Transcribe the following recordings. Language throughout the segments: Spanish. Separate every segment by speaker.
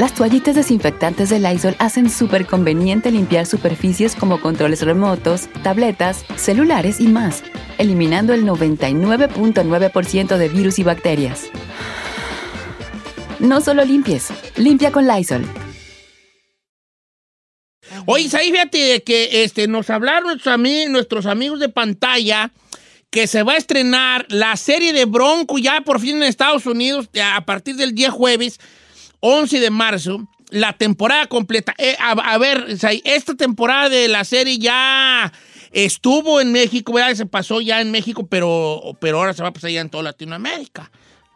Speaker 1: Las toallitas desinfectantes de Lysol hacen súper conveniente limpiar superficies como controles remotos, tabletas, celulares y más, eliminando el 99.9% de virus y bacterias. No solo limpies, limpia con Lysol.
Speaker 2: Oye, ahí fíjate que este, nos hablaron nuestros, nuestros amigos de pantalla que se va a estrenar la serie de Bronco ya por fin en Estados Unidos a partir del día jueves 11 de marzo. La temporada completa. Eh, a, ver, esta temporada de la serie ya estuvo en México. Se pasó ya en México, pero, pero ahora se va a pasar ya en toda Latinoamérica.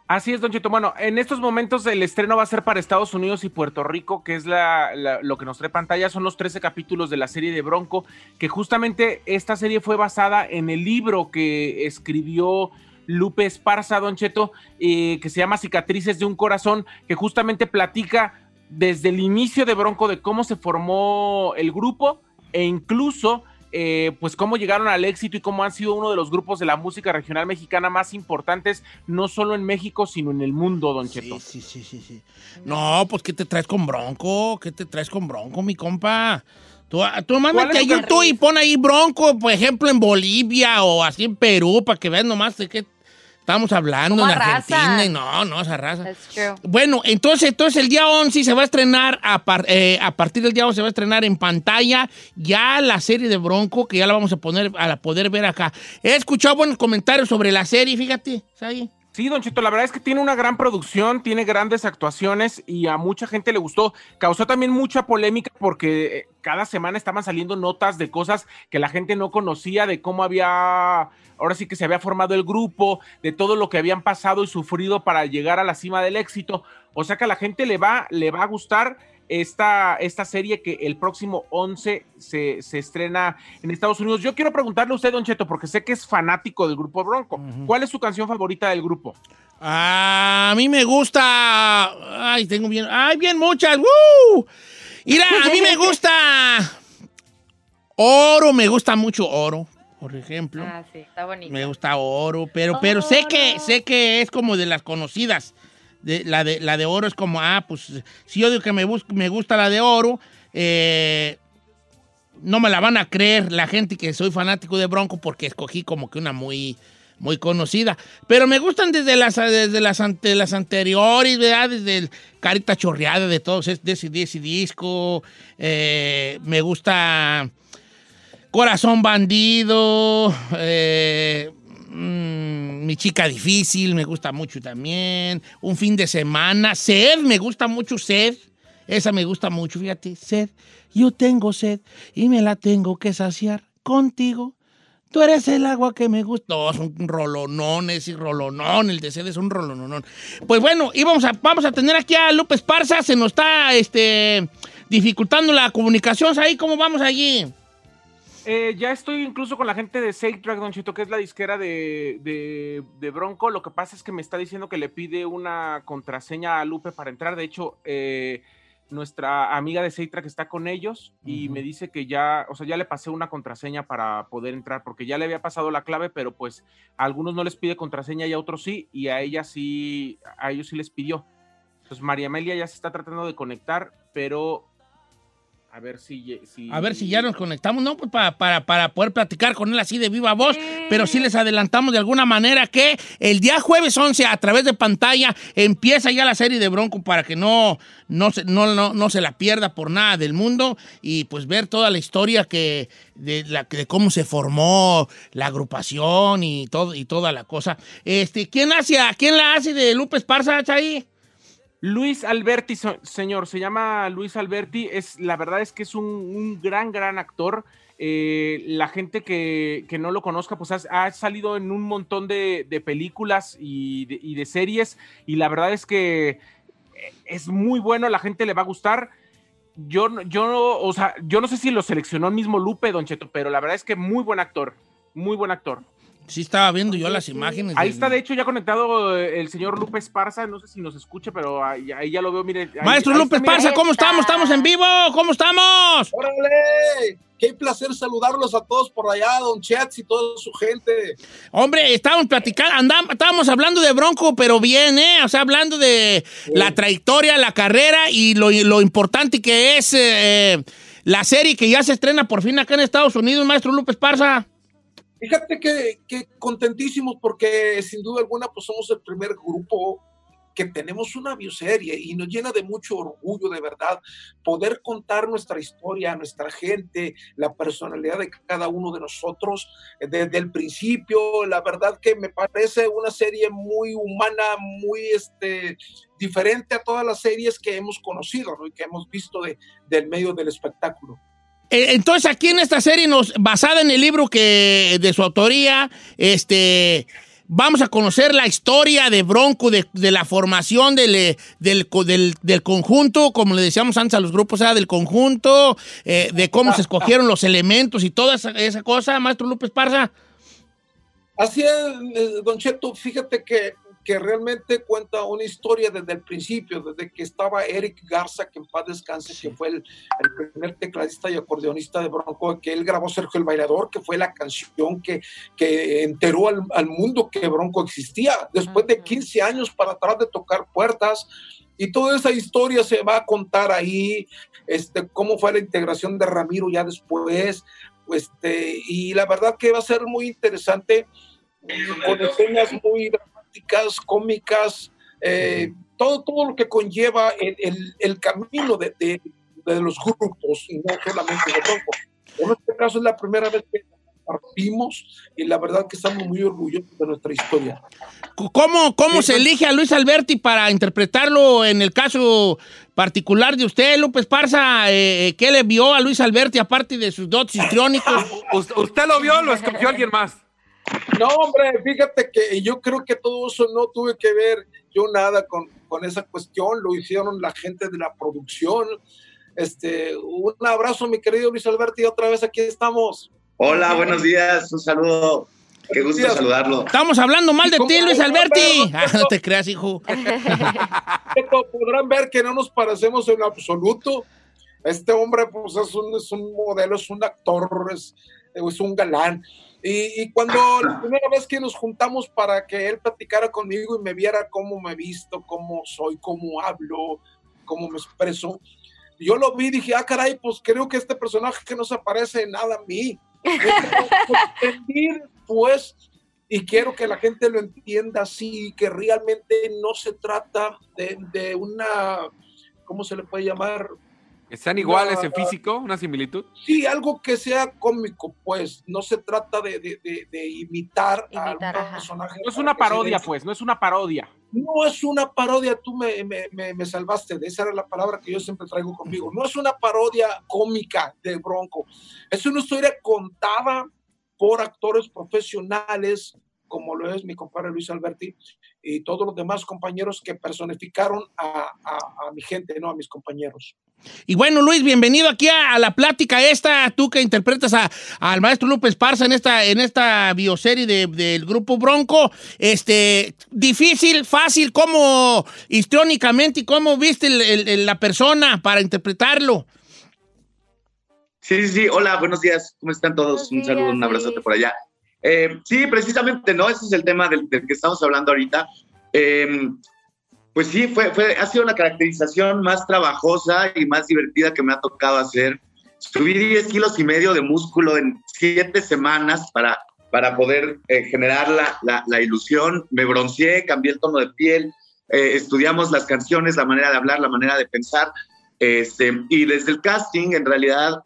Speaker 3: Así es, Don Cheto. Bueno, en estos momentos el estreno va a ser para Estados Unidos y Puerto Rico, que es lo que nos trae pantalla. Son los 13 capítulos de la serie de Bronco, que justamente esta serie fue basada en el libro que escribió Lupe Esparza, Don Cheto, eh, que se llama Cicatrices de un Corazón, que justamente platica desde el inicio de Bronco de cómo se formó el grupo e incluso eh, pues cómo llegaron al éxito y cómo han sido uno de los grupos de la música regional mexicana más importantes, no solo en México, sino en el mundo, Don Cheto.
Speaker 2: Sí, sí, sí, sí. No, pues ¿qué te traes con Bronco? ¿Qué te traes con Bronco, mi compa? Tú, tú mándate
Speaker 3: ¿Cuál
Speaker 2: a YouTube y pon ahí Bronco, por ejemplo, en Bolivia o así en Perú, para que vean nomás de qué estamos hablando
Speaker 4: ¿Cómo
Speaker 2: en Argentina. y No, no, esa raza.
Speaker 4: That's true.
Speaker 2: Bueno, entonces, entonces el día 11 se va a estrenar, a, par- eh, a partir del día 11 se va a estrenar en pantalla ya la serie de Bronco, que ya la vamos a poner, a poder ver acá. He escuchado buenos comentarios sobre la serie, fíjate, ¿sabes?
Speaker 3: Sí, Don Cheto, la verdad es que tiene una gran producción, tiene grandes actuaciones y a mucha gente le gustó. Causó también mucha polémica porque eh, cada semana estaban saliendo notas de cosas que la gente no conocía, de cómo había, ahora sí que se había formado el grupo, de todo lo que habían pasado y sufrido para llegar a la cima del éxito. O sea que a la gente le va, le va a gustar esta, esta serie que el próximo 11 se, se estrena en Estados Unidos. Yo quiero preguntarle a usted, Don Cheto, porque sé que es fanático del grupo Bronco. ¿Cuál es su canción favorita del grupo?
Speaker 2: A mí me gusta. Ay, tengo bien. Ay, bien muchas. ¡Woo! Mira, a mí me gusta. Oro, me gusta mucho oro, por ejemplo.
Speaker 4: Ah, sí, está bonito.
Speaker 2: Me gusta oro, pero, pero sé que sé que es como de las conocidas. De, la, de, la de oro es como, ah, pues si yo digo que me, bus- me gusta la de oro, eh, no me la van a creer la gente que soy fanático de Bronco porque escogí como que una muy, muy conocida. Pero me gustan desde las, desde las, ante, las anteriores, ¿verdad? Desde Carita Chorreada de todos, de ese, de ese disco. eh, me gusta Corazón Bandido, eh, mm, Mi Chica Difícil, me gusta mucho también. Un fin de semana. Sed, me gusta mucho Sed. Esa me gusta mucho, fíjate. Sed, yo tengo sed y me la tengo que saciar contigo. Tú eres el agua que me gusta. No, es un rolonón, ese rolonón. El de sed es un rolonón. Pues bueno, y vamos a, vamos a tener aquí a Lupe Esparza. Se nos está este, dificultando la comunicación. Ahí, ¿cómo vamos allí?
Speaker 3: Eh, ya estoy incluso con la gente de Safe Track, Don Chito, que es la disquera de, de- de Bronco. Lo que pasa es que me está diciendo que le pide una contraseña a Lupe para entrar. De hecho, eh, nuestra amiga de Safe Track está con ellos y me dice que ya, o sea, ya le pasé una contraseña para poder entrar, porque ya le había pasado la clave, pero pues a algunos no les pide contraseña y a otros sí, y a ella sí, a ellos sí les pidió. Entonces María Amelia ya se está tratando de conectar, pero a ver si... si
Speaker 2: A ver si ya nos conectamos, ¿no? Pues para, para, para poder platicar con él así de viva voz, pero sí les adelantamos de alguna manera que el día jueves 11 a través de pantalla empieza ya la serie de Bronco para que no, no, se, no, no, no se la pierda por nada del mundo y pues ver toda la historia que, de, la, de cómo se formó la agrupación y, todo, y toda la cosa. Este, ¿quién, hace, a- ¿Quién la hace de Lupe Esparza, ahí?
Speaker 3: Luis Alberti, señor, se llama Luis Alberti. Es, la verdad es que es un, gran, gran actor. Eh, la gente que, que no lo conozca, pues ha, salido en un montón de, de películas y de, series. Y la verdad es que eh, es muy bueno, la gente le va a gustar. yo, yo, o sea, yo no sé si lo seleccionó el mismo Lupe, Don Cheto, pero la verdad es que muy buen actor, muy buen actor.
Speaker 2: Sí, estaba viendo yo las imágenes.
Speaker 3: Ahí está, de hecho, ya conectado eh, el señor Lupe Esparza. No sé si nos escucha, pero ahí, ya lo veo. Mire,
Speaker 2: Maestro Lupe Esparza, ¿cómo estamos? ¿Estamos en vivo? ¿Cómo estamos?
Speaker 4: ¡Órale! Qué placer saludarlos a todos por allá, don Chats y toda su gente.
Speaker 2: Hombre, estábamos platicando, andamos, estábamos hablando de Bronco, pero bien, ¿eh? O sea, hablando de la trayectoria, la carrera y lo, lo importante que es eh, la serie que ya se estrena por fin acá en Estados Unidos, maestro Lupe Esparza.
Speaker 4: Fíjate que, que, contentísimos porque sin duda alguna pues somos el primer grupo que tenemos una bioserie y nos llena de mucho orgullo de verdad poder contar nuestra historia, nuestra gente, la personalidad de cada uno de nosotros eh, desde el principio. La verdad que me parece una serie muy humana, muy este, diferente a todas las series que hemos conocido y que hemos visto de, del medio del espectáculo.
Speaker 2: Eh, entonces, aquí en esta serie, nos, basada en el libro que de su autoría, este, vamos a conocer la historia de Bronco, de, la formación del, del, del, conjunto, como le decíamos antes a los grupos, del conjunto, eh, de cómo se escogieron los elementos y toda esa, esa cosa, maestro López Parza.
Speaker 4: Así es, eh, Don Cheto, fíjate que que realmente cuenta una historia desde el principio, desde que estaba Eric Garza, que en paz descanse, que fue el, primer tecladista y acordeonista de Bronco, que él grabó Sergio el Bailador, que fue la canción que, que enteró al, al mundo que Bronco existía. Después de 15 años para atrás de tocar puertas, y toda esa historia se va a contar ahí, este, cómo fue la integración de Ramiro ya después, este, y la verdad que va a ser muy interesante, con escenas muy cómicas, eh, todo, todo lo que conlleva el, el, camino de, de, de, los grupos y no solamente de Bronco. En este caso es la primera vez que partimos y la verdad que estamos muy orgullosos de nuestra historia.
Speaker 2: ¿Cómo, cómo se elige a Luis Alberti para interpretarlo en el caso particular de usted, López Parza? Eh, ¿Qué le vio a Luis Alberti aparte de sus dotes histriónicos?
Speaker 3: ¿Usted lo vio o lo escogió alguien más?
Speaker 4: No, hombre, fíjate que yo creo que todo eso no tuve que ver yo nada con, con esa cuestión, lo hicieron la gente de la producción. Este, un abrazo, mi querido Luis Alberti, otra vez aquí estamos.
Speaker 5: Hola, buenos días, un saludo. Qué gusto saludarlo.
Speaker 2: Estamos hablando mal de ti, Luis Alberti. Ah, no te creas, hijo.
Speaker 4: Podrán ver que no nos parecemos en absoluto. Este hombre, pues, es un, es un modelo, es un actor, es, es un galán. Y, cuando la primera vez que nos juntamos para que él platicara conmigo y me viera cómo me visto, cómo soy, cómo hablo, cómo me expreso, yo lo vi y dije, ah, caray, pues creo que este personaje que no se parece nada a mí. pues, y quiero que la gente lo entienda así, que realmente no se trata de, de una, ¿cómo se le puede llamar?
Speaker 3: ¿Están iguales en físico? ¿Una similitud?
Speaker 4: Sí, algo que sea cómico, pues. No se trata de, de, imitar, a un personaje.
Speaker 3: No es una parodia, pues, no es una parodia.
Speaker 4: No es una parodia, tú me, me, me, salvaste, de esa era la palabra que yo siempre traigo conmigo. No es una parodia cómica de Bronco, es una historia contada por actores profesionales, como lo es mi compadre Luis Alberti, y todos los demás compañeros que personificaron a, a mi gente, no a mis compañeros.
Speaker 2: Y bueno, Luis, bienvenido aquí a, la plática esta, tú que interpretas al maestro López Parza en esta, en esta bioserie del grupo Bronco. Este, difícil, fácil, ¿cómo histriónicamente y cómo viste la persona para interpretarlo?
Speaker 5: Sí, sí, sí, hola, buenos días, ¿cómo están todos? un saludo, un abrazote por allá. Eh, sí, precisamente, ¿no? Ese es el tema del, que estamos hablando ahorita. Eh, pues sí, fue, fue, ha sido la caracterización más trabajosa y más divertida que me ha tocado hacer. Subí 10 kilos y medio de músculo en 7 semanas para, para poder eh, generar la, la, ilusión. Me bronceé, cambié el tono de piel, eh, estudiamos las canciones, la manera de hablar, la manera de pensar. Este, y desde el casting, en realidad,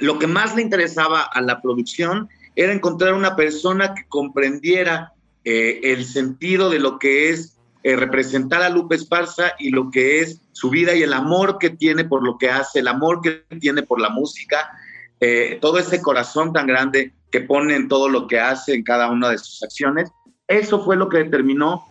Speaker 5: lo que más le interesaba a la producción era encontrar una persona que comprendiera eh, el sentido de lo que es eh, representar a Lupe Esparza y lo que es su vida y el amor que tiene por lo que hace, el amor que tiene por la música, eh, todo ese corazón tan grande que pone en todo lo que hace, en cada una de sus acciones. Eso fue lo que determinó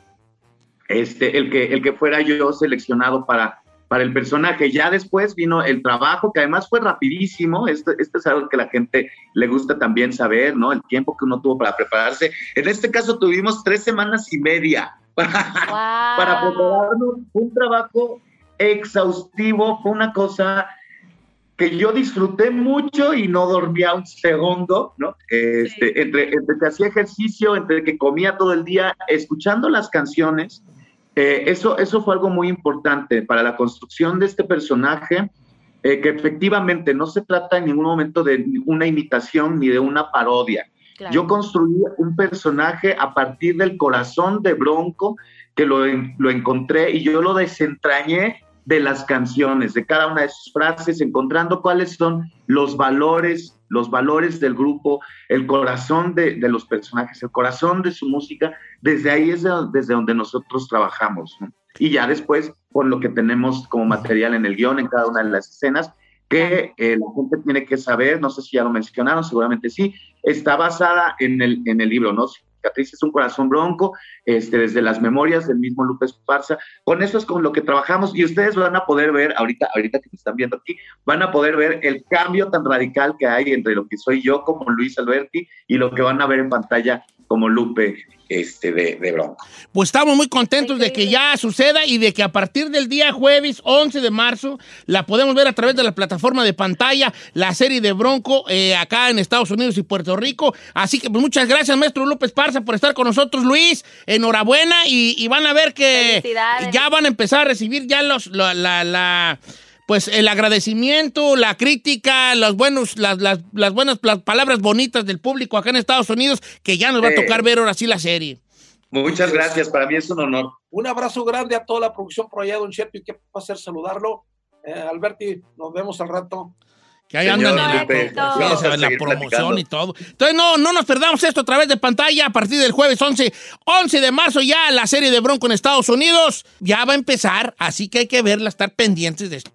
Speaker 5: este, el, que, el que fuera yo seleccionado para, para el personaje. Ya después vino el trabajo, que además fue rapidísimo. Esto, esto es algo que la gente le gusta también saber, ¿no? El tiempo que uno tuvo para prepararse. En este caso tuvimos tres semanas y media para, para prepararnos un trabajo exhaustivo. Fue una cosa que yo disfruté mucho y no dormía un segundo, ¿no? Este, entre, entre que hacía ejercicio, entre que comía todo el día, escuchando las canciones, eh, eso, eso fue algo muy importante para la construcción de este personaje, eh, que efectivamente no se trata en ningún momento de una imitación ni de una parodia. Yo construí un personaje a partir del corazón de Bronco, que lo, lo encontré y yo lo desentrañé de las canciones, de cada una de sus frases, encontrando cuáles son los valores, los valores del grupo, el corazón de, los personajes, el corazón de su música. Desde ahí es desde donde nosotros trabajamos. Y ya después, por lo que tenemos como material en el guion, en cada una de las escenas, que eh, la gente tiene que saber, no sé si ya lo mencionaron, seguramente sí, está basada en el, en el libro, ¿no? Es un corazón bronco, este, desde las memorias del mismo Lupe Esparza. Con eso es con lo que trabajamos y ustedes van a poder ver, ahorita, ahorita que me están viendo aquí, van a poder ver el cambio tan radical que hay entre lo que soy yo como Luis Alberti y lo que van a ver en pantalla como Lupe este, de, de Bronco.
Speaker 2: Pues estamos muy contentos de que ya suceda y de que a partir del día jueves 11 de marzo la podemos ver a través de la plataforma de pantalla, la serie de Bronco eh, acá en Estados Unidos y Puerto Rico. Así que pues, muchas gracias, maestro López Parza, por estar con nosotros, Luis. Enhorabuena y, van a ver que ya van a empezar a recibir ya los, la, la pues el agradecimiento, la crítica, los buenos, las, las, buenas palabras bonitas del público acá en Estados Unidos, que ya nos va a tocar ver ahora sí la serie.
Speaker 5: Muchas gracias, para mí es un honor.
Speaker 4: Un abrazo grande a toda la producción por allá, don Cheto, y qué placer saludarlo. Eh, Alberti, nos vemos al rato.
Speaker 2: Que ahí andan en la, promoción y todo. Entonces, no, no nos perdamos esto a través de pantalla a partir del jueves 11, 11 de marzo ya la serie de Bronco en Estados Unidos ya va a empezar, así que hay que verla, estar pendientes de esto.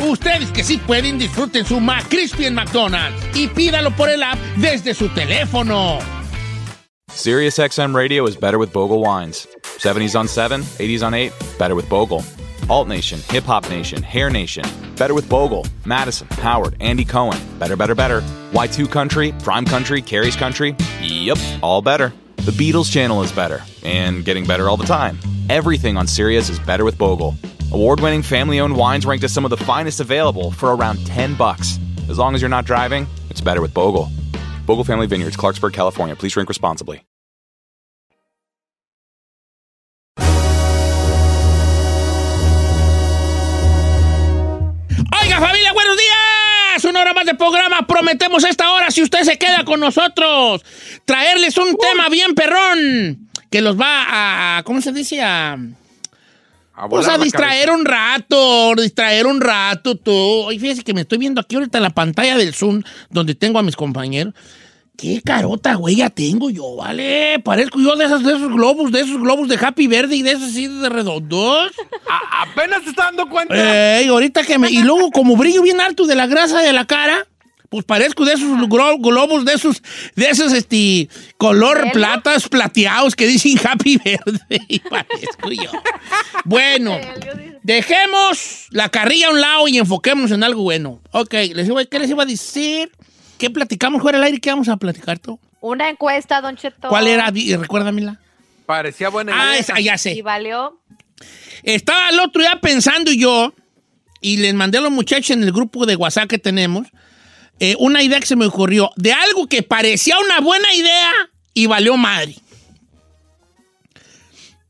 Speaker 2: Ustedes que sí pueden, disfruten su McCrispy en McDonald's y pídalo por el app desde su teléfono.
Speaker 6: SiriusXM Radio is better with Bogle wines. 70s on 7, 80s on 8, better with Bogle. Alt Nation, Hip Hop Nation, Hair Nation, better with Bogle. Madison, Howard, Andy Cohen, better, better, better. Y2 Country, Prime Country, Carrie's Country, yep, all better. The Beatles channel is better, and getting better all the time. Everything on Sirius is better with Bogle. Award-winning family-owned wines ranked as some of the finest available for around 10 bucks. As long as you're not driving, it's better with Bogle. Bogle Family Vineyards, Clarksburg, California. Please drink responsibly.
Speaker 2: Oiga, familia, buenos días. Una hora más de programa. Prometemos esta hora, si usted se queda con nosotros, traerles un tema bien perrón que los va a. ¿Cómo se dice? A. Pues a distraer un rato, distraer un rato tú. Oye, fíjese que me estoy viendo aquí ahorita en la pantalla del Zoom donde tengo a mis compañeros. Qué carota, güey, ya tengo yo, ¿vale? Parezco yo de, esos, de esos globos, de esos globos de Happy Verde y de esos así de redondos.
Speaker 3: A- apenas te está dando cuenta.
Speaker 2: Ey, ahorita que me... Y luego como brillo bien alto de la grasa de la cara, pues parezco de esos glo- globos, de esos, de esos, este, color platas plateados que dicen Happy Verde. Y parezco yo. Bueno, dejemos la carrilla a un lado y enfoquémonos en algo bueno. Ok, les iba- ¿qué les iba a decir? ¿Qué platicamos fuera del aire? ¿Qué vamos a platicar tú?
Speaker 7: Una encuesta, Don Cheto.
Speaker 2: ¿Cuál era? Recuérdamela.
Speaker 3: Parecía buena
Speaker 2: Ah, esa, ya
Speaker 7: Y
Speaker 2: sé.
Speaker 7: valió.
Speaker 2: Estaba el otro día pensando yo, y les mandé a los muchachos en el grupo de WhatsApp que tenemos, eh, una idea que se me ocurrió, de algo que parecía una buena idea y valió madre.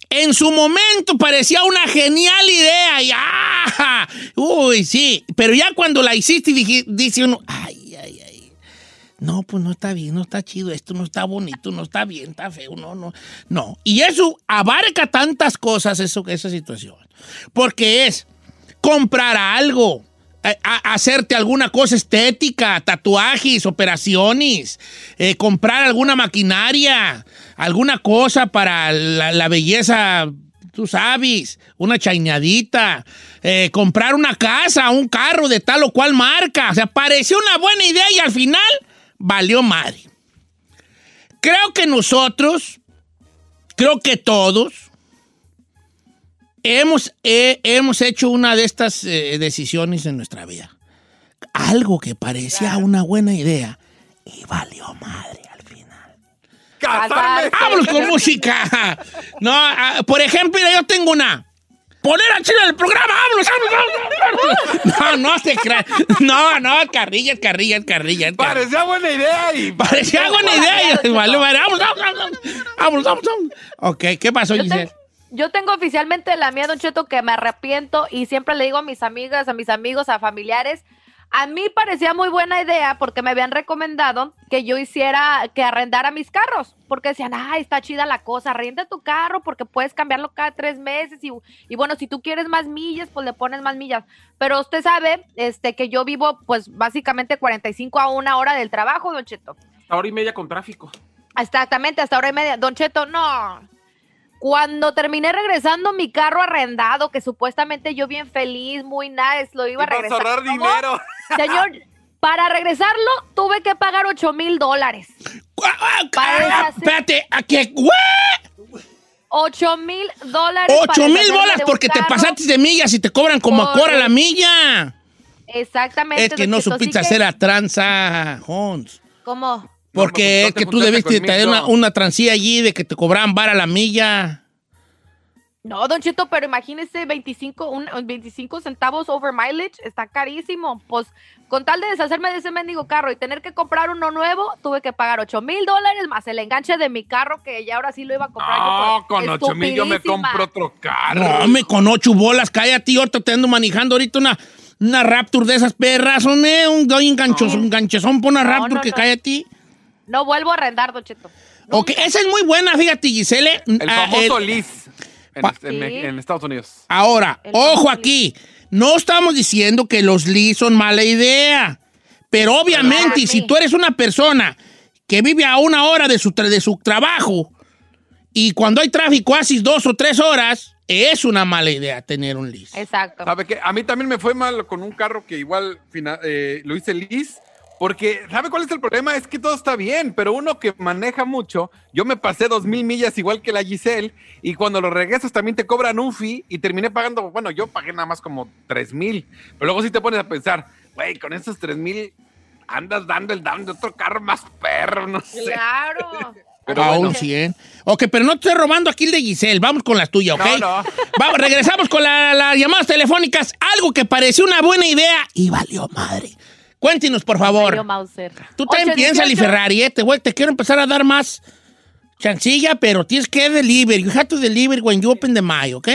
Speaker 2: En su momento parecía una genial idea y ¡ah! Uy, sí. Pero ya cuando la hiciste, dije, dice uno, ay, ay, ay. No, pues no está bien, no está chido esto, no está bonito, no está bien, está feo, no, no. No. Y eso abarca tantas cosas, eso, esa situación. Porque es comprar algo, a- hacerte alguna cosa estética, tatuajes, operaciones, eh, comprar alguna maquinaria, alguna cosa para la, belleza, tú sabes, una chañadita, eh, comprar una casa, un carro de tal o cual marca. O sea, pareció una buena idea y al final valió madre. Creo que nosotros, creo que todos, hemos, eh, hemos hecho una de estas eh, decisiones en nuestra vida. Algo que parecía una buena idea y valió madre al final.
Speaker 3: Casarme.
Speaker 2: ¡Vámonos con música! No, ah, por ejemplo, mira, yo tengo una. Poner a Chile en el programa, vámonos, vámonos, vámonos. No, no se crea. No, no, carrilla, carrilla, carrilla. carrilla.
Speaker 3: Parecía buena idea y.
Speaker 2: Parecía buena idea. y valió madre. Vámonos, vámonos, vámonos, vámonos. Ok, ¿qué pasó, Giselle?
Speaker 7: Yo tengo oficialmente la mía, Don Cheto, que me arrepiento y siempre le digo a mis amigas, a mis amigos, a familiares. A mí parecía muy buena idea porque me habían recomendado que yo hiciera, que arrendara mis carros. Porque decían, ay, está chida la cosa, arrenda tu carro porque puedes cambiarlo cada tres meses. Y, y bueno, si tú quieres más millas, pues le pones más millas. Pero usted sabe este, que yo vivo, pues básicamente 45 a una hora del trabajo, Don Cheto.
Speaker 3: Hora y media con tráfico.
Speaker 7: Exactamente, hasta hora y media. Don Cheto, no. Cuando terminé regresando mi carro arrendado, que supuestamente yo bien feliz, muy nice, lo iba a regresar.
Speaker 3: ahorrar
Speaker 7: ¿Cómo?
Speaker 3: dinero.
Speaker 7: Señor, para regresarlo tuve que pagar 8 mil dólares.
Speaker 2: Espérate, ¿a qué? ¿What?
Speaker 7: 8 mil dólares. para
Speaker 2: Ocho mil
Speaker 7: deshacerme
Speaker 2: bolas porque te pasaste de millas y te cobran como a cora la milla.
Speaker 7: Exactamente.
Speaker 2: Es que no supiste hacer la tranza, Hons.
Speaker 7: ¿Cómo?
Speaker 2: Porque
Speaker 3: No,
Speaker 2: es
Speaker 3: pues,
Speaker 2: que tú debiste tener una, una transilla allí de que te cobraban vara la milla.
Speaker 7: No, Don Cheto, pero imagínese 25, un, 25 centavos over mileage, está carísimo. Pues con tal de deshacerme de ese mendigo carro y tener que comprar uno nuevo, tuve que pagar 8 mil dólares más el enganche de mi carro que ya ahora sí lo iba a comprar. yo
Speaker 3: No, con 8 mil yo me compro otro carro.
Speaker 2: No, me con ocho bolas, cállate, yo te ando manejando ahorita una, una Raptor de esas perras, eh, un, un, ganchos- un ganchezón por una
Speaker 7: No,
Speaker 2: Raptor
Speaker 7: no,
Speaker 2: que
Speaker 7: no.
Speaker 2: cállate.
Speaker 7: No vuelvo a arrendar, Don Cheto.
Speaker 2: Ok, esa es muy buena, fíjate, Giselle.
Speaker 3: El
Speaker 2: Ah,
Speaker 3: famoso
Speaker 2: el-
Speaker 3: lease en,
Speaker 2: Pa-
Speaker 3: en- en Estados Unidos.
Speaker 2: Ahora,
Speaker 7: El
Speaker 2: ojo
Speaker 7: famoso
Speaker 2: aquí, no estamos diciendo que los leads son mala idea, pero obviamente si tú eres una persona que vive a una hora de su, tra- de su trabajo y cuando hay tráfico haces dos o tres horas, es una mala idea tener un lease.
Speaker 7: Exacto.
Speaker 3: ¿Sabe qué? A mí también me fue mal con un carro que igual fina- eh, lo hice lease
Speaker 8: Porque, ¿sabe cuál es el problema? Es que todo está bien, pero uno que maneja mucho, yo me pasé dos mil millas igual que la Giselle, y cuando lo regresas también te cobran un fee, y terminé pagando, bueno, yo pagué nada más como tres mil, pero luego sí te pones a pensar, güey, con esos tres mil andas dando el down de otro carro más perro, no sé.
Speaker 7: Claro.
Speaker 8: Pero
Speaker 2: a
Speaker 8: bueno.
Speaker 2: un 100. Ok, pero no te estoy robando aquí el de Giselle. Vamos con las tuyas, ¿ok?
Speaker 8: No, no.
Speaker 2: Vamos, regresamos con la- las llamadas telefónicas. Algo que pareció una buena idea y valió madre. Cuéntenos, por favor.
Speaker 7: Mauser.
Speaker 2: Tú también
Speaker 7: 818.
Speaker 2: piénsale, Ferrari, ¿eh? Te, voy- te quiero empezar a dar más chancilla, pero tienes que deliver. You have to deliver when you open the mic, ¿ok?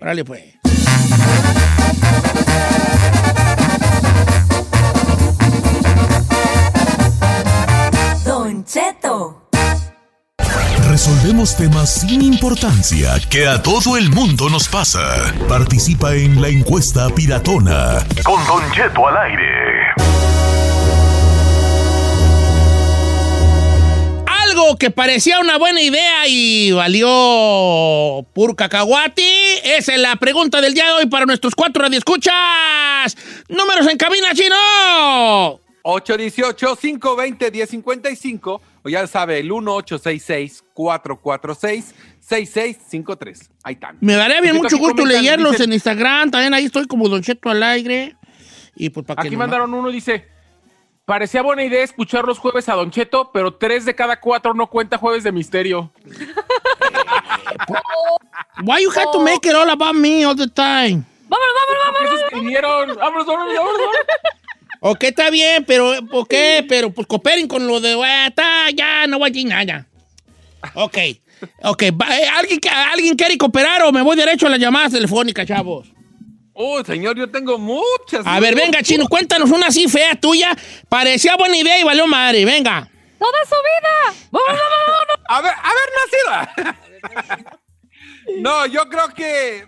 Speaker 2: Órale, pues.
Speaker 9: Don Cheto.
Speaker 10: Resolvemos temas sin importancia que a todo el mundo nos pasa. Participa en la encuesta piratona. Con Don Cheto al aire.
Speaker 2: Algo que parecía una buena idea y valió puro cacahuati. Esa es la pregunta del día de hoy para nuestros cuatro radioescuchas. Números en cabina, chino.
Speaker 8: 818-520-1055, o ya sabe, el 1866-446-6653. Ahí están.
Speaker 2: Me daría bien mucho gusto leerlos
Speaker 8: dicen-
Speaker 2: en Instagram. También ahí estoy como Don Cheto al aire. Y pues para que
Speaker 3: Aquí
Speaker 2: nomás-
Speaker 3: mandaron uno, dice, parecía buena idea escuchar los jueves a Don Cheto, pero tres de cada cuatro no cuenta jueves de misterio.
Speaker 2: Why you have to make it all about me all the time?
Speaker 7: Vámonos, vámonos,
Speaker 3: ¿Por qué
Speaker 7: vámonos.
Speaker 3: se escribieron? Vámonos, vámonos, vámonos, vámonos.
Speaker 2: Ok, está bien, pero ¿por qué? Pero pues cooperen con lo de... "Ah, Está, ya, no voy a nada. Ok, ok. va- eh, ¿Alguien, que- ¿Alguien quiere cooperar o me voy derecho a las llamadas telefónicas, chavos?
Speaker 8: Oh, señor, yo tengo muchas.
Speaker 2: A ver, venga, Chino, cuéntanos una así fea tuya. Parecía buena idea y valió madre. Venga.
Speaker 7: Toda su vida. Vámonos, vámonos, vámonos.
Speaker 8: A ver, a ver, nacida. no, yo creo que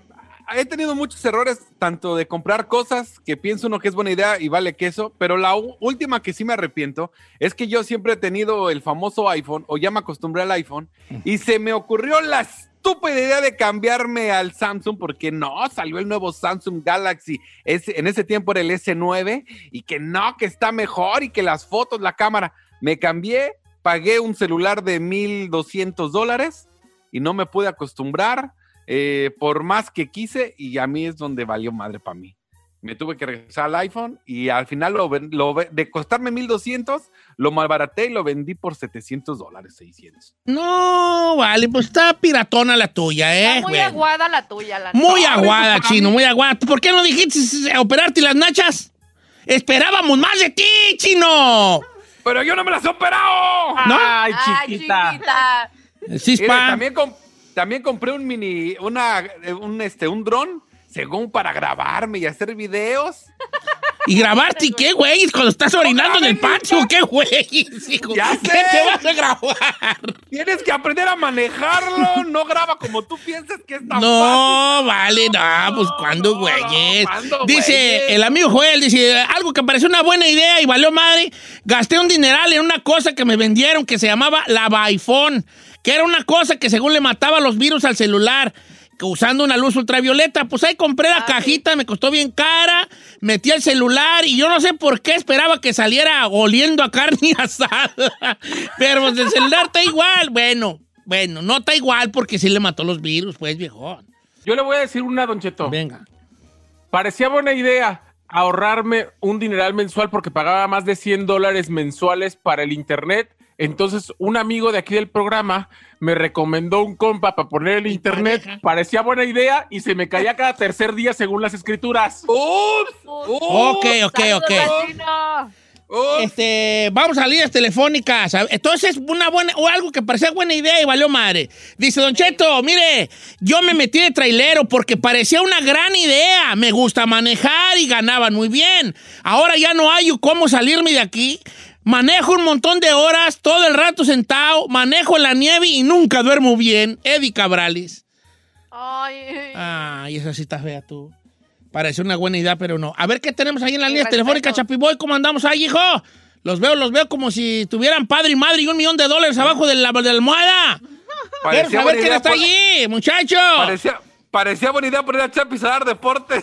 Speaker 8: he tenido muchos errores, tanto de comprar cosas que pienso uno que es buena idea y vale queso, pero la última que sí me arrepiento es que yo siempre he tenido el famoso iPhone, o ya me acostumbré al iPhone, y se me ocurrió la estúpida idea de cambiarme al Samsung, porque no, salió el nuevo Samsung Galaxy, ese- en ese tiempo era el S9, y que no, que está mejor, y que las fotos, la cámara, me cambié, pagué un celular de 1.200 dólares, y no me pude acostumbrar eh, por más que quise y a mí es donde valió madre para mí. Me tuve que regresar al iPhone y al final lo, lo de costarme 1200, lo malbaraté y lo vendí por 700 dólares, 600.
Speaker 2: No, vale, pues está piratona la tuya, ¿eh?
Speaker 7: Está muy
Speaker 2: Bueno.
Speaker 7: aguada la tuya, la
Speaker 2: Muy aguada, chino, muy aguada. ¿Por qué no dijiste eh, operarte las nachas? Esperábamos más de ti, chino.
Speaker 8: ¡Pero yo no me las he operado!
Speaker 2: ¿No?
Speaker 3: Ay,
Speaker 7: Ay,
Speaker 3: chiquita.
Speaker 7: chiquita.
Speaker 2: El
Speaker 8: Mire,
Speaker 2: cispa.
Speaker 8: también, también compré un mini, una, eh, un, este, un dron, según para grabarme y hacer videos.
Speaker 2: ¿Y grabarte qué, güey? Cuando estás orinando en el patio, ¿qué, güey? hijo?
Speaker 8: Ya
Speaker 2: ¿Qué
Speaker 8: sé.
Speaker 2: te vas a grabar?
Speaker 8: Tienes que aprender a manejarlo, no graba como tú piensas que es tan
Speaker 2: No, vale, no, pues cuando,
Speaker 8: no,
Speaker 2: güeyes.
Speaker 8: ¿cuándo,
Speaker 2: Dice
Speaker 8: güeyes?
Speaker 2: el amigo Joel, dice, algo que pareció una buena idea y valió madre. Gasté un dineral en una cosa que me vendieron que se llamaba la iPhone, que era una cosa que según le mataba los virus al celular. Usando una luz ultravioleta, pues ahí compré la
Speaker 7: Ah,
Speaker 2: cajita, me costó bien cara, metí el celular y yo no sé por qué esperaba que saliera oliendo a carne asada. Pero pues, el celular está igual. Bueno, bueno, no está igual porque sí le mató los virus, pues, viejón.
Speaker 3: Yo le voy a decir una, Don Cheto.
Speaker 2: Venga.
Speaker 3: Parecía buena idea ahorrarme un dineral mensual porque pagaba más de 100 dólares mensuales para el internet. Entonces, un amigo de aquí del programa me recomendó un compa para poner el internet.
Speaker 2: pareja.
Speaker 3: Parecía buena idea y se me caía cada tercer día según las escrituras.
Speaker 8: ¡Ups!
Speaker 2: Ok, ok, ok.
Speaker 8: ¡Ups!
Speaker 2: Este, vamos a líneas telefónicas. Entonces, una buena, o algo que parecía buena idea y valió madre. Dice Don Cheto, mire, yo me metí de trailero porque parecía una gran idea. Me gusta manejar y ganaban muy bien. Ahora ya no hay cómo salirme de aquí. Manejo un montón de horas, todo el rato sentado, manejo en la nieve y nunca duermo bien. Eddie Cabrales.
Speaker 7: Ay.
Speaker 2: Ay, esa sí está fea tú. Parece una buena idea, pero no. A ver qué tenemos ahí en las
Speaker 7: Mi
Speaker 2: líneas
Speaker 7: respeto.
Speaker 2: telefónicas, Chapiboy. ¿Cómo andamos ahí, hijo? Los veo, los veo como si tuvieran padre y madre y un millón de dólares abajo de la, de la almohada. Quiero
Speaker 8: Parecía
Speaker 2: saber
Speaker 8: buena
Speaker 2: quién está allí, muchacho.
Speaker 8: Parecía, parecía buena idea poner a Chapis a dar deporte.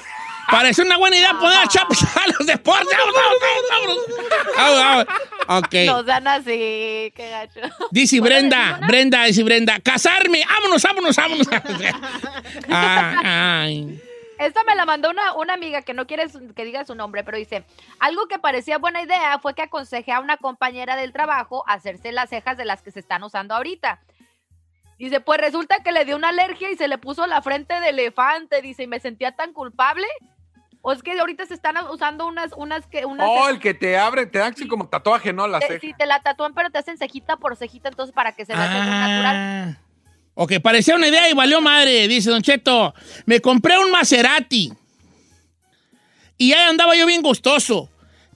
Speaker 2: Parece una buena idea poner a Chapis a los deportes. ¡Vamos, vamos, vamos! vamos. Vamos, vamos. Ok.
Speaker 7: No sean así, qué gacho.
Speaker 2: Dice Brenda, Brenda, dice Brenda, casarme, vámonos, vámonos, vámonos. Ah, ay.
Speaker 7: Esta me la mandó una, una amiga que no quiere su- que diga su nombre, pero dice, algo que parecía buena idea fue que aconsejé a una compañera del trabajo hacerse las cejas de las que se están usando ahorita. Dice, pues resulta que le dio una alergia y se le puso la frente de elefante, dice, y me sentía tan culpable. O es que ahorita se están usando unas, unas que, unas
Speaker 8: Oh, el que te abre, te dan así como tatuaje, ¿no? La
Speaker 7: te-
Speaker 8: ceja.
Speaker 7: sí, te la tatúan, pero te hacen cejita por cejita, entonces para que se vea según natural.
Speaker 2: Ah. Ok, parecía una idea y valió madre, dice Don Cheto. Me compré un Maserati. Y ahí andaba yo bien gustoso.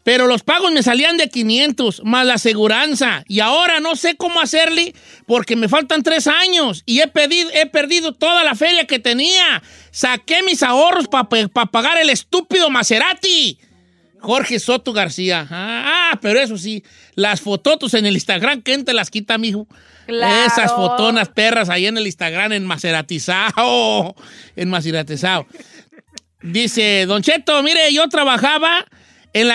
Speaker 2: Pero los pagos me salían de 500, más la aseguranza. Y ahora no sé cómo hacerle porque me faltan tres años. Y he, pedido, he perdido toda la feria que tenía. Saqué mis ahorros para pagar el estúpido Maserati. Jorge Soto García. Ah, ah, pero eso sí, las fototos en el Instagram, ¿quién te las quita, mijo?
Speaker 7: Claro.
Speaker 2: Esas fotonas perras ahí en el Instagram, en Maceratizado. En Maceratizado. Dice, Don Cheto, mire, yo trabajaba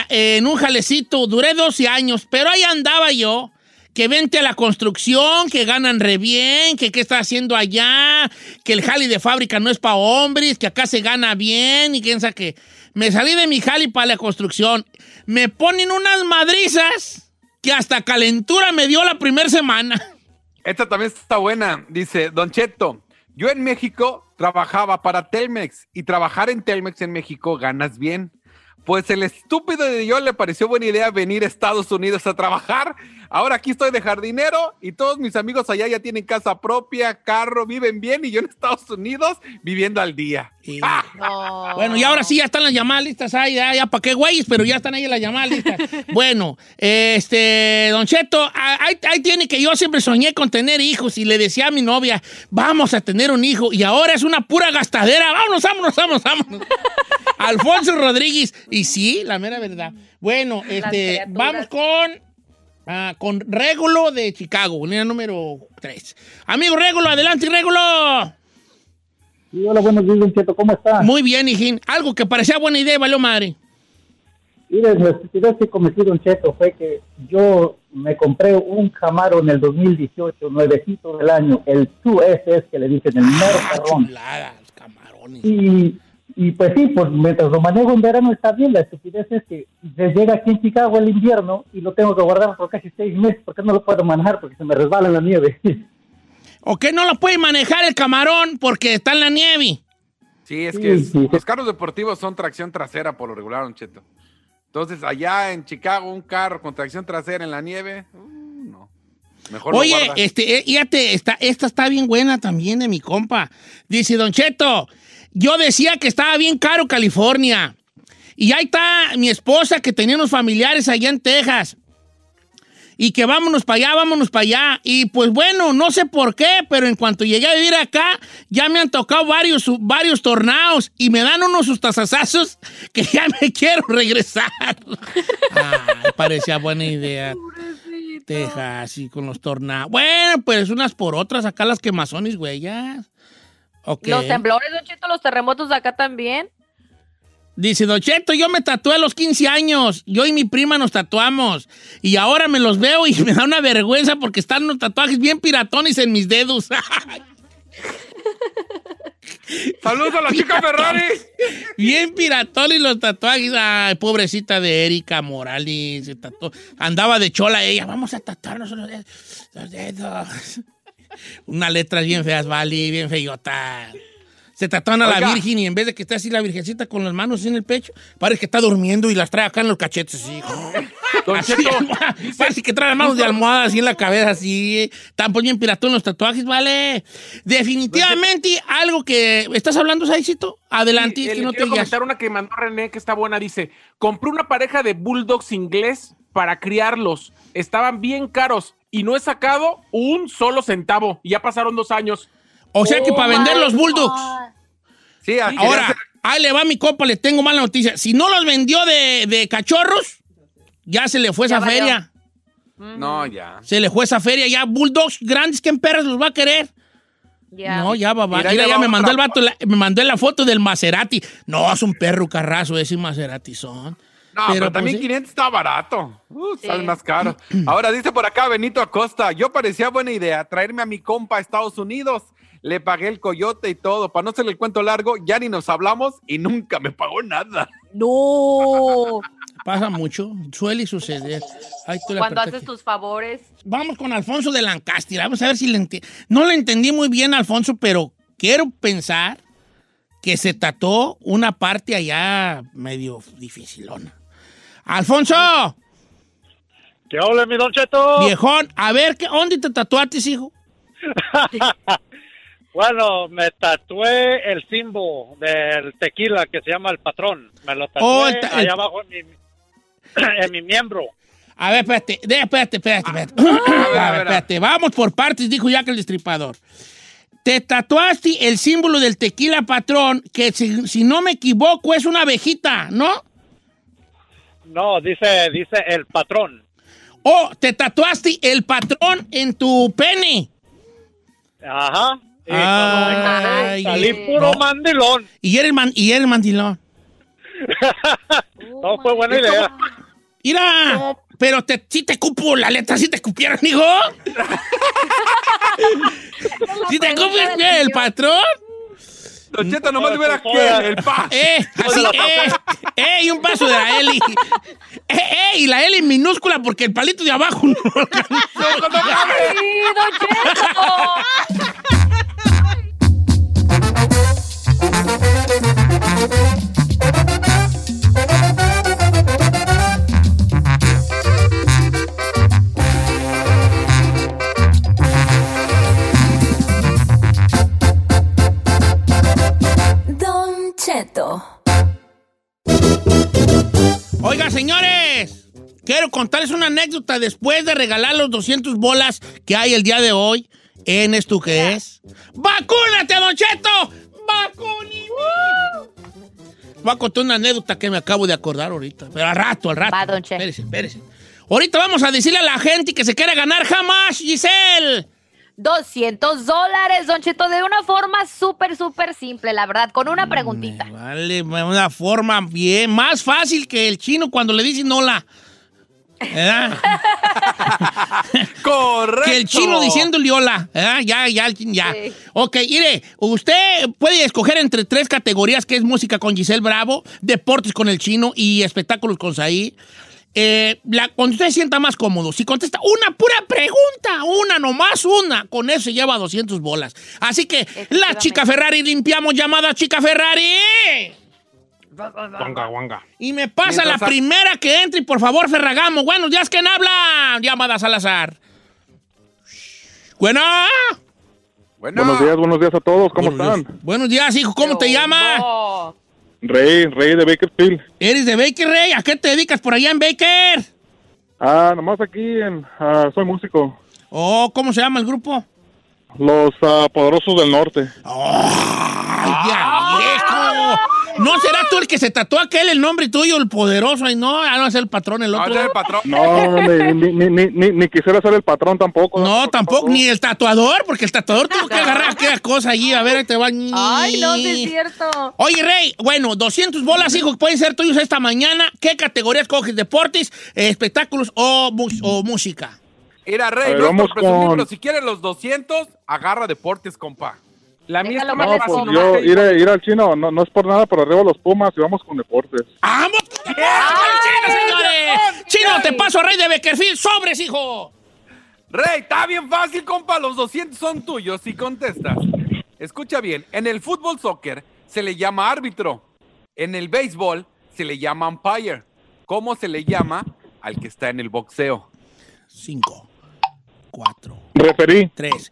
Speaker 2: en, un jalecito, duré 12 años, pero ahí andaba yo, que vente a la construcción, que ganan re bien, que qué está haciendo allá, que el jali de fábrica no es para hombres, que acá se gana bien, y quién sabe qué. Me salí de mi jali para la construcción. Me ponen unas madrizas que hasta calentura me dio la primera semana.
Speaker 8: Esta también está buena. Dice, Don Cheto, yo en México trabajaba para Telmex y trabajar en Telmex en México ganas bien. Pues el estúpido de yo le pareció buena idea venir a Estados Unidos a trabajar. Ahora aquí estoy de jardinero y todos mis amigos allá ya tienen casa propia, carro, viven bien y yo en Estados Unidos viviendo al día. ¡Ah!
Speaker 2: Bueno, y ahora sí ya están las llamadas listas ahí, ya, ya para qué güeyes, pero ya están ahí las llamadas listas. bueno, este, Don Cheto, ahí, ahí tiene que yo siempre soñé con tener hijos y le decía a mi novia, vamos a tener un hijo, y ahora es una pura gastadera, vámonos, vámonos, vámonos, vámonos. Alfonso Rodríguez, y sí, la mera verdad. Bueno, este, vamos con, ah, con Régulo de Chicago, línea número 3. Amigo Régulo, adelante, Régulo.
Speaker 11: Sí, hola, buenos días, Don Cheto, ¿cómo está?
Speaker 2: Muy bien, hijín. Algo que parecía buena idea, valió madre.
Speaker 11: Mire, la estupidez que cometí, Don Cheto, fue que yo me compré un Camaro en el 2018, nuevecito del año, el 2SS, que le dicen el mero perrón. Y, y pues sí, pues mientras lo manejo en verano está bien, la estupidez es que llega aquí en Chicago el invierno y lo tengo que guardar por casi seis meses, porque no lo puedo manejar porque se me resbala en la nieve.
Speaker 2: ¿O que no lo puede manejar el camarón porque está en la nieve?
Speaker 8: Sí, es que
Speaker 11: sí.
Speaker 8: los carros deportivos son tracción trasera por lo regular, Don Cheto. Entonces, allá en Chicago, un carro con tracción trasera en la nieve, uh, no. Mejor lo
Speaker 2: Oye,
Speaker 8: guardas.
Speaker 2: este, eh, fíjate, esta, esta está bien buena también de mi compa. Dice, Don Cheto, yo decía que estaba bien caro California. Y ahí está mi esposa que tenía unos familiares allá en Texas. Y que vámonos para allá, vámonos para allá. Y pues bueno, no sé por qué, pero en cuanto llegué a vivir acá, ya me han tocado varios, varios tornados y me dan unos sustazazazos que ya me quiero regresar. Ay, parecía buena idea. Texas y con los tornados. Bueno, pues unas por otras, acá las quemazones, güey, ya.
Speaker 7: Los temblores, Don Cheto, los terremotos de acá también.
Speaker 2: Dice Don Cheto, yo me tatué a los 15 años. Yo y mi prima nos tatuamos. Y ahora me los veo y me da una vergüenza porque están unos tatuajes bien piratones en mis dedos.
Speaker 8: ¡Saludos a la chica Ferrari!
Speaker 2: bien piratones los tatuajes. Ay, pobrecita de Erika Morales. Se tatuó. Andaba de chola ella. Vamos a tatuarnos los dedos. Los dedos. Unas letras bien feas, vale, bien feyota. Se tatúan a la. Virgen y en vez de que esté así la virgencita con las manos en el pecho, parece que está durmiendo y las trae acá en los cachetes, así. Parece que trae las manos de almohada así en la cabeza, así. Están bien piratón los tatuajes, vale. Definitivamente algo que... ¿Estás hablando, Saicito? Adelante,
Speaker 3: Sí,
Speaker 2: que
Speaker 3: eh,
Speaker 2: no
Speaker 3: quiero
Speaker 2: te guías.
Speaker 3: comentar una que mandó René que está buena. Dice: Compré una pareja de bulldogs inglés para criarlos. Estaban bien caros y no he sacado un solo centavo. Y ya pasaron dos años.
Speaker 2: O sea que
Speaker 7: Oh
Speaker 2: para vender
Speaker 7: my
Speaker 2: los bulldogs...
Speaker 7: God.
Speaker 8: Sí,
Speaker 2: Ahora,
Speaker 8: hacer-
Speaker 2: ahí le va mi copa, le tengo mala noticia. Si no los vendió de, de cachorros, ya se le fue
Speaker 7: Ya
Speaker 2: esa
Speaker 7: valió.
Speaker 2: feria.
Speaker 8: No, ya.
Speaker 2: Se le fue esa feria. Ya Bulldogs grandes, ¿quién perras los va a querer? No, ya va, va.
Speaker 8: Mira,
Speaker 2: Mira,
Speaker 8: ya
Speaker 2: ya me mandó el vato, la- me mandó la foto del Maserati. No, es un perro carrazo ese Maserati son.
Speaker 8: No, pero,
Speaker 2: pues,
Speaker 8: también
Speaker 2: sí.
Speaker 8: 500 está barato. Uh, sale más caro. Ahora dice por acá Benito Acosta, yo parecía buena idea traerme a mi compa a Estados Unidos. Le pagué el coyote y todo. Para no hacerle el cuento largo, ya ni nos hablamos y nunca me pagó nada.
Speaker 7: No.
Speaker 2: Pasa mucho, suele suceder. Tú la
Speaker 7: Cuando haces tus favores.
Speaker 2: Vamos con Alfonso de Lancaster. Vamos a ver si le enti- No le entendí muy bien, Alfonso, pero quiero pensar que se tatuó una parte allá medio dificilona. ¡Alfonso!
Speaker 12: ¿Qué hola, mi Don Cheto?
Speaker 2: Viejón, a ver, ¿qué, ¿dónde te tatuaste, hijo?
Speaker 12: Bueno, me tatué el símbolo del tequila que se llama el patrón. Me lo tatué
Speaker 2: Oh, el-
Speaker 12: allá abajo en mi, en mi miembro.
Speaker 2: A ver, espérate, espérate, espérate, espérate.
Speaker 12: Ah,
Speaker 2: A ver, espérate, vamos por partes, dijo Jack el Destripador. Te tatuaste el símbolo del tequila patrón, que si, si no me equivoco es una abejita, ¿no?
Speaker 12: No, dice, dice el patrón.
Speaker 2: Oh, te tatuaste el patrón en tu pene.
Speaker 12: Ajá. Y
Speaker 2: Ay,
Speaker 12: salí puro
Speaker 2: no.
Speaker 12: mandilón.
Speaker 2: Y eres, man- y eres mandilón.
Speaker 12: No fue buena idea.
Speaker 2: Mira, pero te, sí te cupo, la letra sí te cupieron, hijo. ¿Sí te cupieron el patrón?
Speaker 8: Don Cheto, nomás le hubiera que el pa.
Speaker 2: Eh, así, eh, eh, y un paso de la Eli. Eh, eh, y la Eli minúscula porque el palito de abajo no alcanzó.
Speaker 7: ¡Ay, Don Cheto!
Speaker 2: Anécdota después de regalar los 200 bolas que hay el día de hoy en esto que es. ¡Vacúnate, Don Cheto! ¡Vacuni! Voy a contar una anécdota que me acabo de acordar ahorita. Pero al rato, al rato.
Speaker 7: Va, Don Cheto.
Speaker 2: Espérese, espérese. Ahorita vamos a decirle a la gente que se quiere ganar jamás, Giselle.
Speaker 7: 200 dólares, Don Cheto, de una forma súper, súper simple, la verdad, con una preguntita.
Speaker 2: Vale, una forma bien, más fácil que el chino cuando le dicen hola. ¿Verdad?
Speaker 8: Correcto.
Speaker 2: Que el chino diciéndole hola. ¿verdad? Ya, ya, ya. Ok, mire, usted puede escoger entre tres categorías, que es música con Giselle Bravo, deportes con el chino y espectáculos con Saí. Eh, la, cuando usted se sienta más cómodo, si contesta una pura pregunta, una nomás una, con eso se lleva 200 bolas. Así que, la chica Ferrari, limpiamos llamada chica Ferrari. Y me pasa
Speaker 8: Mientras
Speaker 2: la
Speaker 8: a-
Speaker 2: primera que entre, por favor, Ferragamo. Buenos días, ¿quién habla? Llamada Salazar. Buena.
Speaker 13: Buenos días, buenos días a todos, ¿cómo están?
Speaker 2: Buenos días, hijo, ¿cómo te llamas?
Speaker 13: Rey, Rey de Bakersfield.
Speaker 2: ¿Eres de Baker, Rey? ¿A qué te dedicas por allá en Baker?
Speaker 13: Ah, nomás aquí en, ah, soy músico.
Speaker 2: Oh, ¿cómo se llama el grupo?
Speaker 13: Los ah, Poderosos del Norte.
Speaker 2: ¡Ay, ya, viejo! ¿No será tú el que se tatuó aquel el nombre tuyo, el poderoso? Ay, no, ah, no es el patrón, el otro.
Speaker 8: el patrón.
Speaker 13: No, ni, ni, ni, ni, ni- ni quisiera ser el patrón tampoco.
Speaker 2: No, tampoco, ni el tatuador, porque el tatuador tuvo que agarrar aquella cosa allí. A ver, ahí te va.
Speaker 7: Ay, no, sí es cierto.
Speaker 2: Oye, Rey, bueno, 200 bolas, hijo, que pueden ser tuyos esta mañana. ¿Qué categorías coges? ¿Deportes, espectáculos o, o música?
Speaker 8: Era
Speaker 13: A
Speaker 8: Rey,
Speaker 13: ver,
Speaker 8: no es
Speaker 13: vamos
Speaker 8: por
Speaker 13: con-
Speaker 8: pero si quieres los 200, agarra deportes, compa. La mía está más
Speaker 13: No, pues yo ir, a- ir al chino, no, no es por nada, pero arriba los Pumas y vamos con deportes.
Speaker 2: ¡Vamos! con chino, señores! Chino, te paso a Rey de Beckerfield. ¡Sobres, hijo!
Speaker 8: Rey, está bien fácil, compa. Los 200 son tuyos si contestas. Escucha bien. En el fútbol soccer se le llama árbitro. En el béisbol se le llama umpire. ¿Cómo se le llama al que está en el boxeo?
Speaker 2: Cinco, cuatro,
Speaker 13: Referí.
Speaker 2: tres.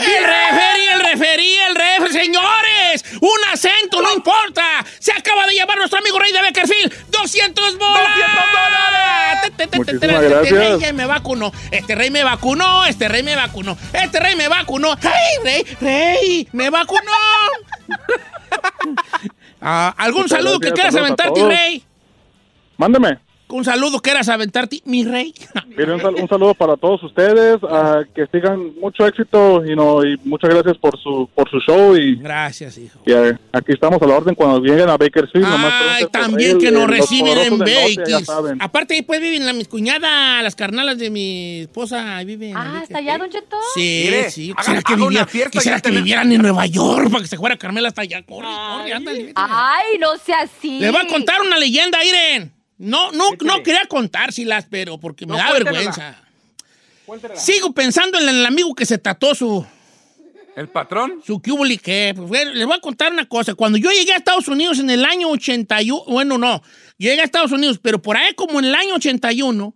Speaker 2: El referí, el referí, el referí, señores. Un acento, no importa. Se acaba de llevar nuestro amigo Rey de Beckerfield. 200 bolas.
Speaker 8: 200 dólares.
Speaker 2: Este
Speaker 13: gracias.
Speaker 2: rey ya me vacunó. Este rey me vacunó. Este rey me vacunó. Este rey me vacunó. ¡Ay, rey! ¡Rey! ¡Me vacunó! Ah, ¿Algún saludo que quieras aventarte, rey?
Speaker 13: Mándeme.
Speaker 2: Un saludo, quieras aventarte, mi rey.
Speaker 13: Mire, un, sal- un saludo para todos ustedes, que sigan mucho éxito y, no, y muchas gracias por su por su show y,
Speaker 2: Gracias, hijo.
Speaker 13: y, eh, aquí estamos a la orden cuando lleguen a Bakersfield. nomás
Speaker 2: Ay, también que
Speaker 13: eh,
Speaker 2: nos
Speaker 13: los
Speaker 2: reciben en
Speaker 13: poderosos del norte, ya
Speaker 2: Bakers.
Speaker 13: saben.
Speaker 2: Aparte, ahí pues viven la, mis cuñadas, las carnalas de mi esposa, ahí viven.
Speaker 7: Ah, ¿está allá, Don Cheto?
Speaker 2: Sí,
Speaker 8: Mire,
Speaker 2: sí.
Speaker 8: haga-
Speaker 2: Quisiera que,
Speaker 8: ya
Speaker 2: que vivieran en Nueva York para que se fuera Carmela hasta allá. Corre, corre, ándale.
Speaker 7: Ay, no sea así.
Speaker 2: Le voy a contar una leyenda, Iren. No, no, no quería contárselas, pero porque me
Speaker 8: No,
Speaker 2: da vergüenza. Sigo pensando en el amigo que se trató su,
Speaker 8: ¿El patrón?
Speaker 2: su cubuli que. Pues, les voy a contar una cosa. Cuando yo llegué a Estados Unidos en el año 81, bueno, no, llegué a Estados Unidos, pero por ahí como en el año 81,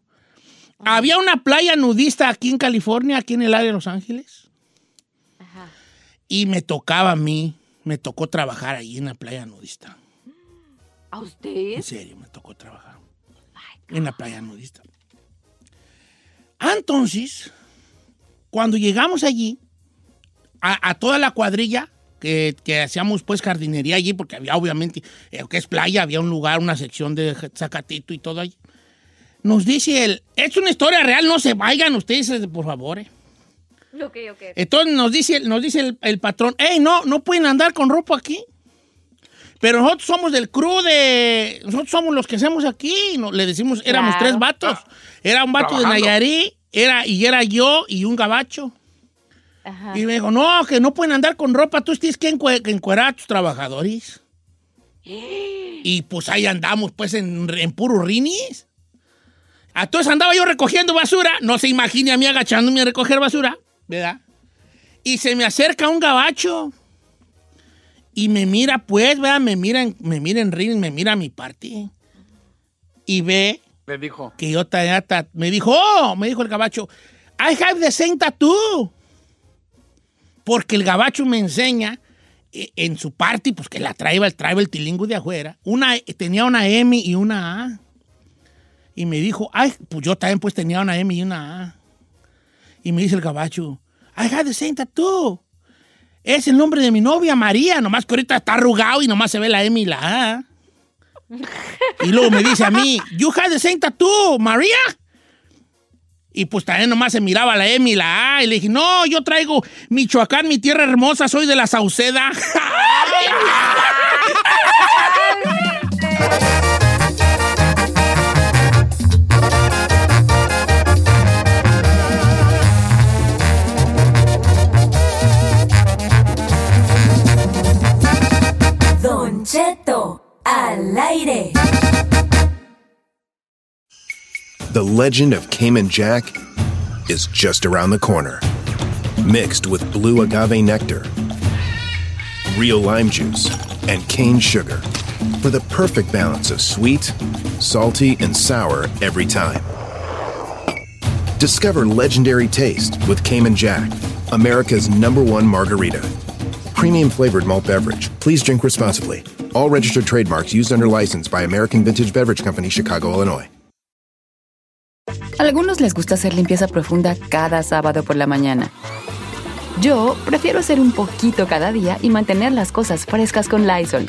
Speaker 2: había una playa nudista aquí en California, aquí en el área de Los Ángeles. Y me tocaba a mí, me tocó trabajar ahí en la playa nudista.
Speaker 7: ¿A usted?
Speaker 2: En serio, me tocó trabajar en la playa nudista. Ah, Entonces, cuando llegamos allí, a, a toda la cuadrilla que, que hacíamos pues jardinería allí, porque había obviamente, eh, que es playa, había un lugar, una sección de zacatito y todo allí. Nos dice él, es una historia real, no se vayan ustedes, eh, por favor. eh".
Speaker 7: Ok, ok.
Speaker 2: Entonces nos dice, nos dice el, el patrón, hey, no, no pueden andar con ropa aquí. Pero nosotros somos del crew de... Nosotros somos los que hacemos aquí. no- le decimos, éramos
Speaker 7: Claro.
Speaker 2: tres vatos. Era un vato de
Speaker 8: Trabajando.
Speaker 2: Nayarit, era, y era yo y un gabacho.
Speaker 7: Ajá.
Speaker 2: Y me dijo, no, que no pueden andar con ropa. Tú tienes que encue- que encuerar a tus trabajadores. Y pues ahí andamos, pues, en, en puro rinis. Entonces andaba yo recogiendo basura. No se imagine a mí agachándome a recoger basura, ¿verdad? Y se me acerca un gabacho. Y me mira, pues, ¿verdad? Me mira, en- me mira en rinis, me mira a mi parte. Y ve
Speaker 8: Le dijo.
Speaker 2: que yo ta- ta- me dijo, oh, me dijo el gabacho, I have the same tattoo. Porque el gabacho me enseña eh, en su party, pues que la traía, el traía el tilingo de afuera, una, tenía una M y una A. Y me dijo, ay, pues yo también pues tenía una M y una A. Y me dice el gabacho, I have the same tattoo. Es el nombre de mi novia, María, nomás que ahorita está arrugado y nomás se ve la M y la A. Y luego me dice a mí, you have the same tattoo, María. Y pues también nomás se miraba la M y la A. Y le dije, no, yo traigo Michoacán, mi tierra hermosa, soy de la Sauceda.
Speaker 9: al aire.
Speaker 14: The legend of Cayman Jack is just around the corner. Mixed with blue agave nectar, real lime juice, and cane sugar for the perfect balance of sweet, salty, and sour every time. Discover legendary taste with Cayman Jack, America's number one margarita. Premium flavored malt beverage. Please drink responsibly. All registered trademarks used under license by American Vintage Beverage Company, Chicago, Illinois.
Speaker 1: Algunos les gusta hacer limpieza profunda cada sábado por la mañana. Yo prefiero hacer un poquito cada día y mantener las cosas frescas con Lysol.